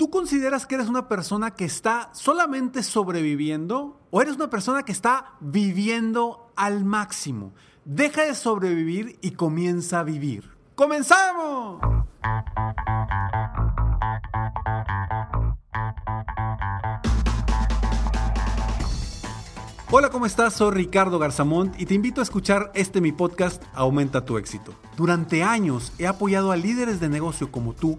¿Tú consideras que eres una persona que está solamente sobreviviendo o eres una persona que está viviendo al máximo? Deja de sobrevivir y comienza a vivir. ¡Comenzamos! Hola, ¿cómo estás? Soy Ricardo Garzamont y te invito a escuchar este mi podcast Aumenta tu éxito. Durante años he apoyado a líderes de negocio como tú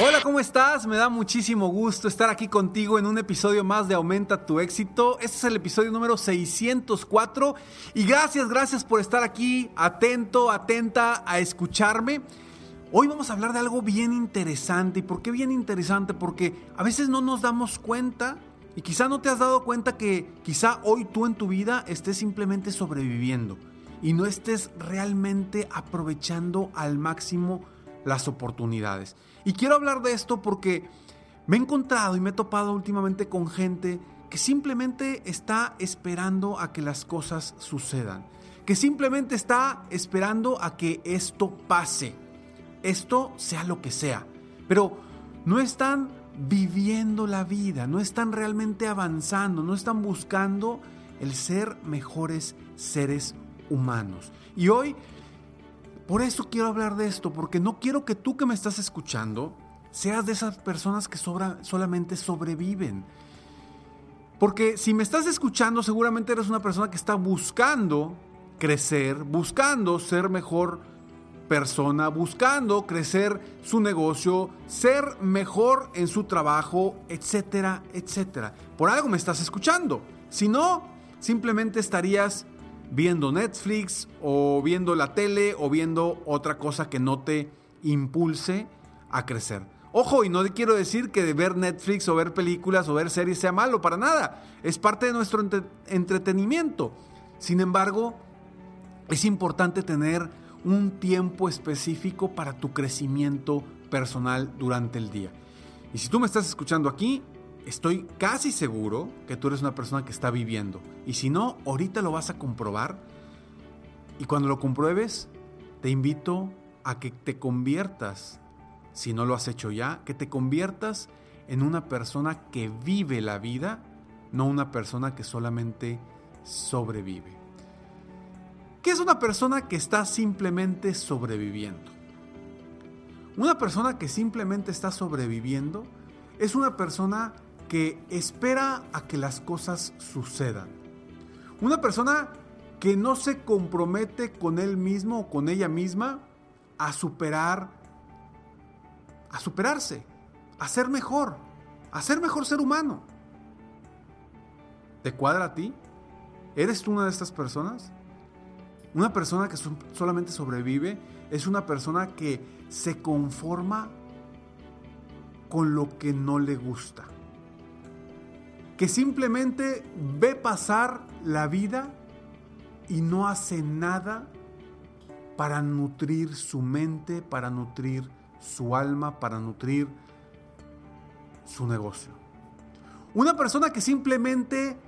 Hola, ¿cómo estás? Me da muchísimo gusto estar aquí contigo en un episodio más de Aumenta tu éxito. Este es el episodio número 604 y gracias, gracias por estar aquí atento, atenta a escucharme. Hoy vamos a hablar de algo bien interesante. ¿Y por qué bien interesante? Porque a veces no nos damos cuenta y quizá no te has dado cuenta que quizá hoy tú en tu vida estés simplemente sobreviviendo y no estés realmente aprovechando al máximo las oportunidades. Y quiero hablar de esto porque me he encontrado y me he topado últimamente con gente que simplemente está esperando a que las cosas sucedan, que simplemente está esperando a que esto pase, esto sea lo que sea, pero no están viviendo la vida, no están realmente avanzando, no están buscando el ser mejores seres humanos. Y hoy por eso quiero hablar de esto, porque no quiero que tú que me estás escuchando seas de esas personas que solamente sobreviven. Porque si me estás escuchando, seguramente eres una persona que está buscando crecer, buscando ser mejor persona, buscando crecer su negocio, ser mejor en su trabajo, etcétera, etcétera. Por algo me estás escuchando. Si no, simplemente estarías viendo Netflix o viendo la tele o viendo otra cosa que no te impulse a crecer. Ojo, y no quiero decir que ver Netflix o ver películas o ver series sea malo, para nada. Es parte de nuestro entretenimiento. Sin embargo, es importante tener un tiempo específico para tu crecimiento personal durante el día. Y si tú me estás escuchando aquí, estoy casi seguro que tú eres una persona que está viviendo. Y si no, ahorita lo vas a comprobar. Y cuando lo compruebes, te invito a que te conviertas, si no lo has hecho ya, que te conviertas en una persona que vive la vida, no una persona que solamente sobrevive. ¿Qué es una persona que está simplemente sobreviviendo? Una persona que simplemente está sobreviviendo es una persona que espera a que las cosas sucedan. Una persona que no se compromete con él mismo o con ella misma a superar, a superarse, a ser mejor, a ser mejor ser humano. ¿Te cuadra a ti? ¿Eres una de estas personas? Una persona que solamente sobrevive es una persona que se conforma con lo que no le gusta que simplemente ve pasar la vida y no hace nada para nutrir su mente, para nutrir su alma, para nutrir su negocio. Una persona que simplemente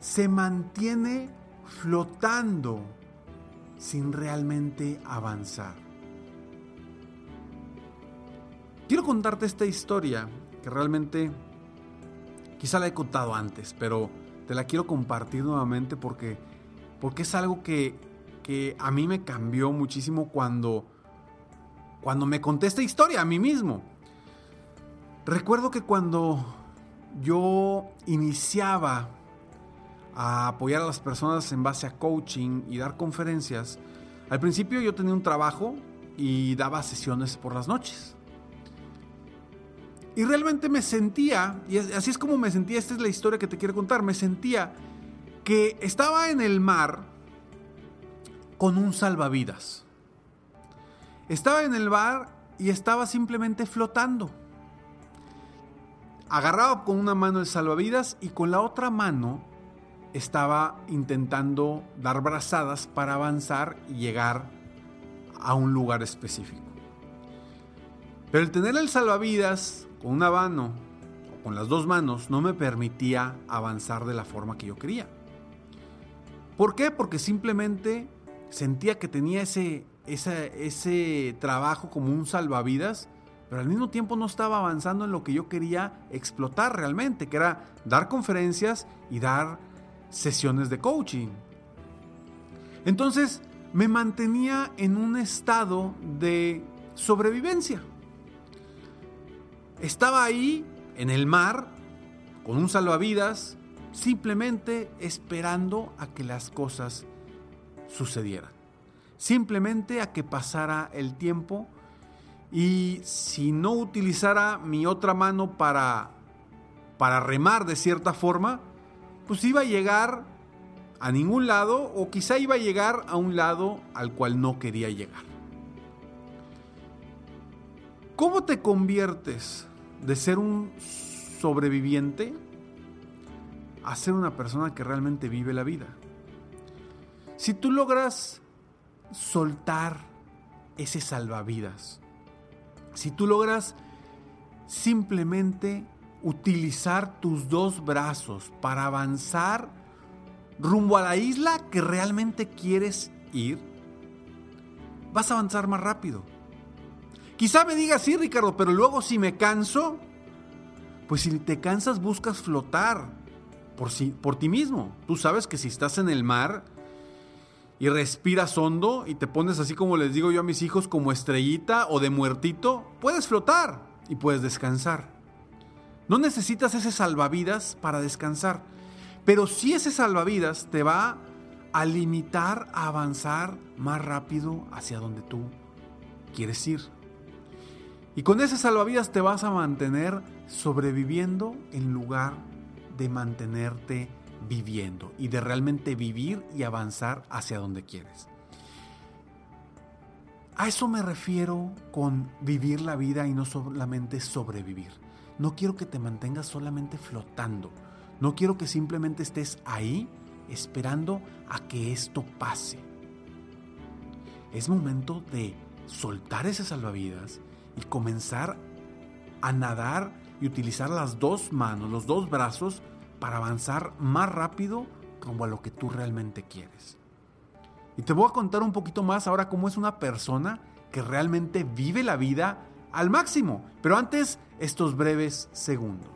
se mantiene flotando sin realmente avanzar. Quiero contarte esta historia que realmente quizá la he contado antes, pero te la quiero compartir nuevamente porque, porque es algo que, que a mí me cambió muchísimo cuando, cuando me conté esta historia a mí mismo. Recuerdo que cuando yo iniciaba a apoyar a las personas en base a coaching y dar conferencias, al principio yo tenía un trabajo y daba sesiones por las noches. Y realmente me sentía, y así es como me sentía, esta es la historia que te quiero contar, me sentía que estaba en el mar con un salvavidas. Estaba en el mar y estaba simplemente flotando. Agarraba con una mano el salvavidas y con la otra mano estaba intentando dar brazadas para avanzar y llegar a un lugar específico. Pero el tener el salvavidas con una mano o con las dos manos no me permitía avanzar de la forma que yo quería. ¿Por qué? Porque simplemente sentía que tenía ese, ese trabajo como un salvavidas, pero al mismo tiempo no estaba avanzando en lo que yo quería explotar realmente, que era dar conferencias y dar sesiones de coaching. Entonces me mantenía en un estado de sobrevivencia. Estaba ahí en el mar con un salvavidas, simplemente esperando a que las cosas sucedieran. Simplemente a que pasara el tiempo y si no utilizara mi otra mano para para remar de cierta forma, pues iba a llegar a ningún lado o quizá iba a llegar a un lado al cual no quería llegar. ¿Cómo te conviertes de ser un sobreviviente a ser una persona que realmente vive la vida? Si tú logras soltar ese salvavidas, si tú logras simplemente utilizar tus dos brazos para avanzar rumbo a la isla que realmente quieres ir, vas a avanzar más rápido. Quizá me digas, sí, Ricardo, pero luego si me canso, pues si te cansas buscas flotar por, si, por ti mismo. Tú sabes que si estás en el mar y respiras hondo y te pones así como les digo yo a mis hijos, como estrellita o de muertito, puedes flotar y puedes descansar. No necesitas ese salvavidas para descansar, pero sí ese salvavidas te va a limitar a avanzar más rápido hacia donde tú quieres ir. Y con ese salvavidas te vas a mantener sobreviviendo en lugar de mantenerte viviendo y de realmente vivir y avanzar hacia donde quieres. A eso me refiero con vivir la vida y no solamente sobrevivir. No quiero que te mantengas solamente flotando. No quiero que simplemente estés ahí esperando a que esto pase. Es momento de soltar ese salvavidas y comenzar a nadar y utilizar las dos manos, los dos brazos para avanzar más rápido como a lo que tú realmente quieres. Y te voy a contar un poquito más ahora cómo es una persona que realmente vive la vida al máximo. Pero antes, estos breves segundos.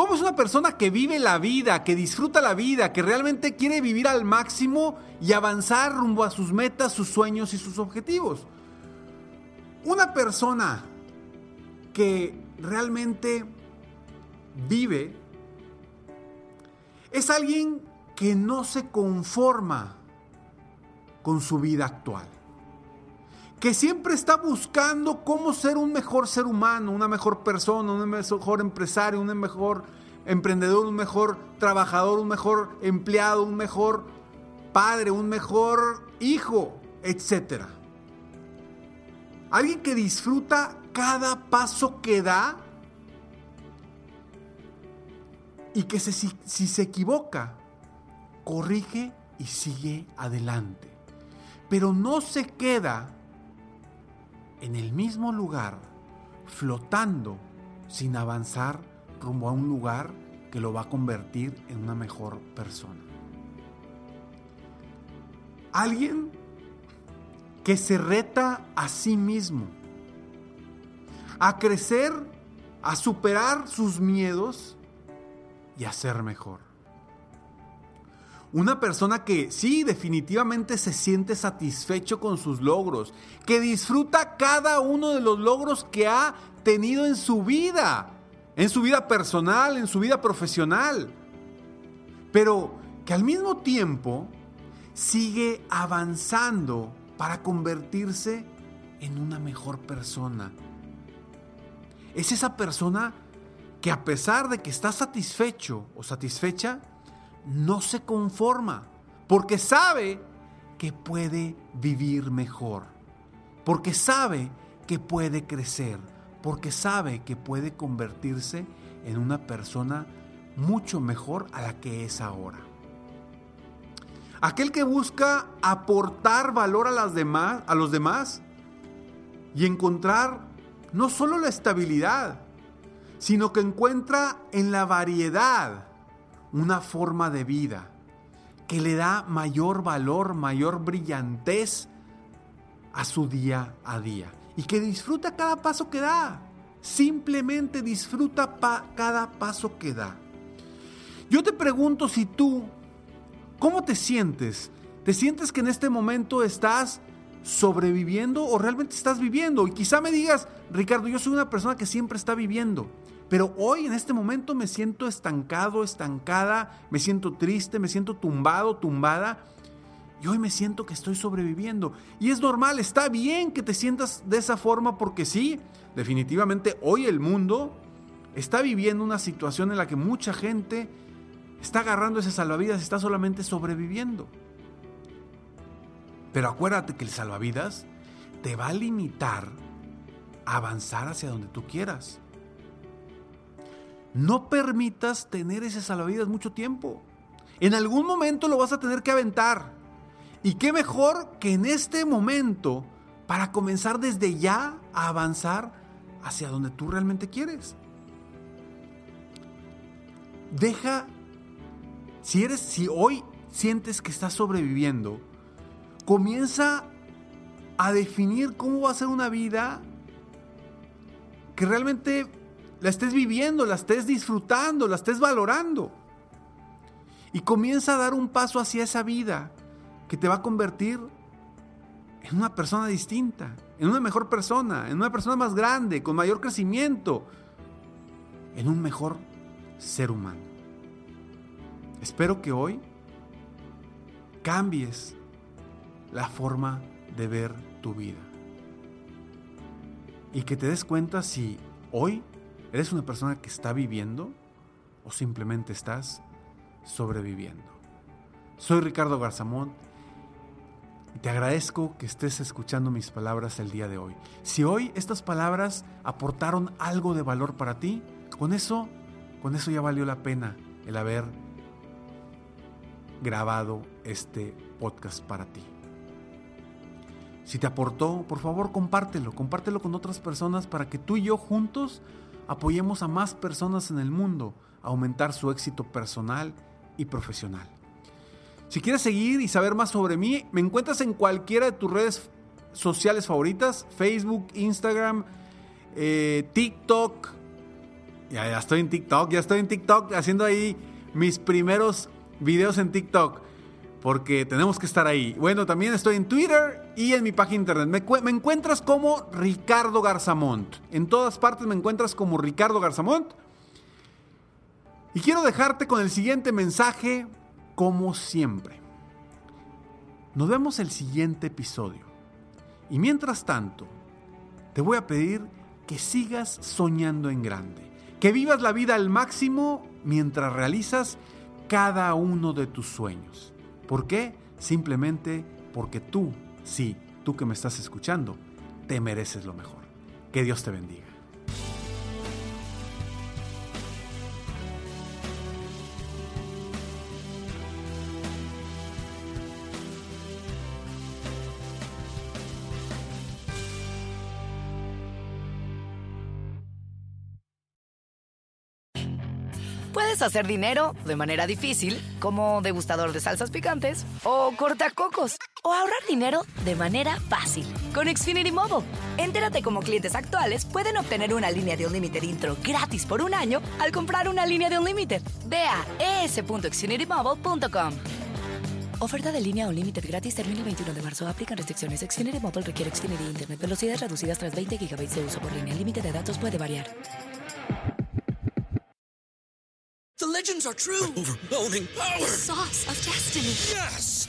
¿Cómo es una persona que vive la vida, que disfruta la vida, que realmente quiere vivir al máximo y avanzar rumbo a sus metas, sus sueños y sus objetivos? Una persona que realmente vive es alguien que no se conforma con su vida actual. Que siempre está buscando cómo ser un mejor ser humano, una mejor persona, un mejor empresario, un mejor emprendedor, un mejor trabajador, un mejor empleado, un mejor padre, un mejor hijo, etc. Alguien que disfruta cada paso que da y que si, se equivoca, corrige y sigue adelante. Pero no se queda en el mismo lugar, flotando sin avanzar rumbo a un lugar que lo va a convertir en una mejor persona. Alguien que se reta a sí mismo, a crecer, a superar sus miedos y a ser mejor. Una persona que sí, definitivamente se siente satisfecho con sus logros, que disfruta cada uno de los logros que ha tenido en su vida, en su vida personal, en su vida profesional, pero que al mismo tiempo sigue avanzando para convertirse en una mejor persona. Es esa persona que a pesar de que está satisfecho o satisfecha, no se conforma, porque sabe que puede vivir mejor, porque sabe que puede crecer, porque sabe que puede convertirse en una persona mucho mejor a la que es ahora. Aquel que busca aportar valor a, las demás, a los demás y encontrar no solo la estabilidad, sino que encuentra en la variedad una forma de vida que le da mayor valor, mayor brillantez a su día a día y que disfruta cada paso que da. Simplemente disfruta cada paso que da. Yo te pregunto si tú, ¿cómo te sientes? ¿Te sientes que en este momento estás sobreviviendo o realmente estás viviendo? Y quizá me digas, Ricardo, yo soy una persona que siempre está viviendo. Pero hoy en este momento me siento estancado, estancada, me siento triste, me siento tumbado, tumbada. Y hoy me siento que estoy sobreviviendo. Y es normal, está bien que te sientas de esa forma porque sí, definitivamente hoy el mundo está viviendo una situación en la que mucha gente está agarrando ese salvavidas está solamente sobreviviendo. Pero acuérdate que el salvavidas te va a limitar a avanzar hacia donde tú quieras. No permitas tener ese salvavidas mucho tiempo. En algún momento lo vas a tener que aventar. Y qué mejor que en este momento para comenzar desde ya a avanzar hacia donde tú realmente quieres. Deja, si eres, si hoy sientes que estás sobreviviendo, comienza a definir cómo va a ser una vida que realmente la estés viviendo, la estés disfrutando, la estés valorando. Y comienza a dar un paso hacia esa vida que te va a convertir en una persona distinta, en una mejor persona, en una persona más grande, con mayor crecimiento, en un mejor ser humano. Espero que hoy cambies la forma de ver tu vida. Y que te des cuenta si hoy eres una persona que está viviendo o simplemente estás sobreviviendo. Soy Ricardo Garzamont y te agradezco que estés escuchando mis palabras el día de hoy. Si hoy estas palabras aportaron algo de valor para ti, con eso, con eso ya valió la pena el haber grabado este podcast para ti. Si te aportó, por favor compártelo, compártelo con otras personas para que tú y yo juntos apoyemos a más personas en el mundo a aumentar su éxito personal y profesional. Si quieres seguir y saber más sobre mí, me encuentras en cualquiera de tus redes sociales favoritas, Facebook, Instagram, eh, TikTok. Ya, ya estoy en TikTok, ya estoy en TikTok haciendo ahí mis primeros videos en TikTok. Porque tenemos que estar ahí. Bueno, también estoy en Twitter y en mi página internet. Me, me encuentras como Ricardo Garzamont. En todas partes me encuentras como Ricardo Garzamont. Y quiero dejarte con el siguiente mensaje como siempre. Nos vemos el siguiente episodio. Y mientras tanto, te voy a pedir que sigas soñando en grande, que vivas la vida al máximo mientras realizas cada uno de tus sueños. ¿Por qué? Simplemente porque tú, sí, tú que me estás escuchando, te mereces lo mejor. Que Dios te bendiga. Puedes hacer dinero de manera difícil, como degustador de salsas picantes, o cortacocos, o ahorrar dinero de manera fácil con Xfinity Mobile. Entérate cómo clientes actuales pueden obtener una línea de un límite intro gratis por un año al comprar una línea de un límite. Ve a es.xfinitymobile.com. Oferta de línea o límite gratis termina el 21 de marzo. Aplican restricciones. Xfinity Mobile requiere Xfinity Internet. Velocidades reducidas tras 20 GB de uso por línea. El límite de datos puede variar. The legends are true. overwhelming power! Sauce of destiny. Yes!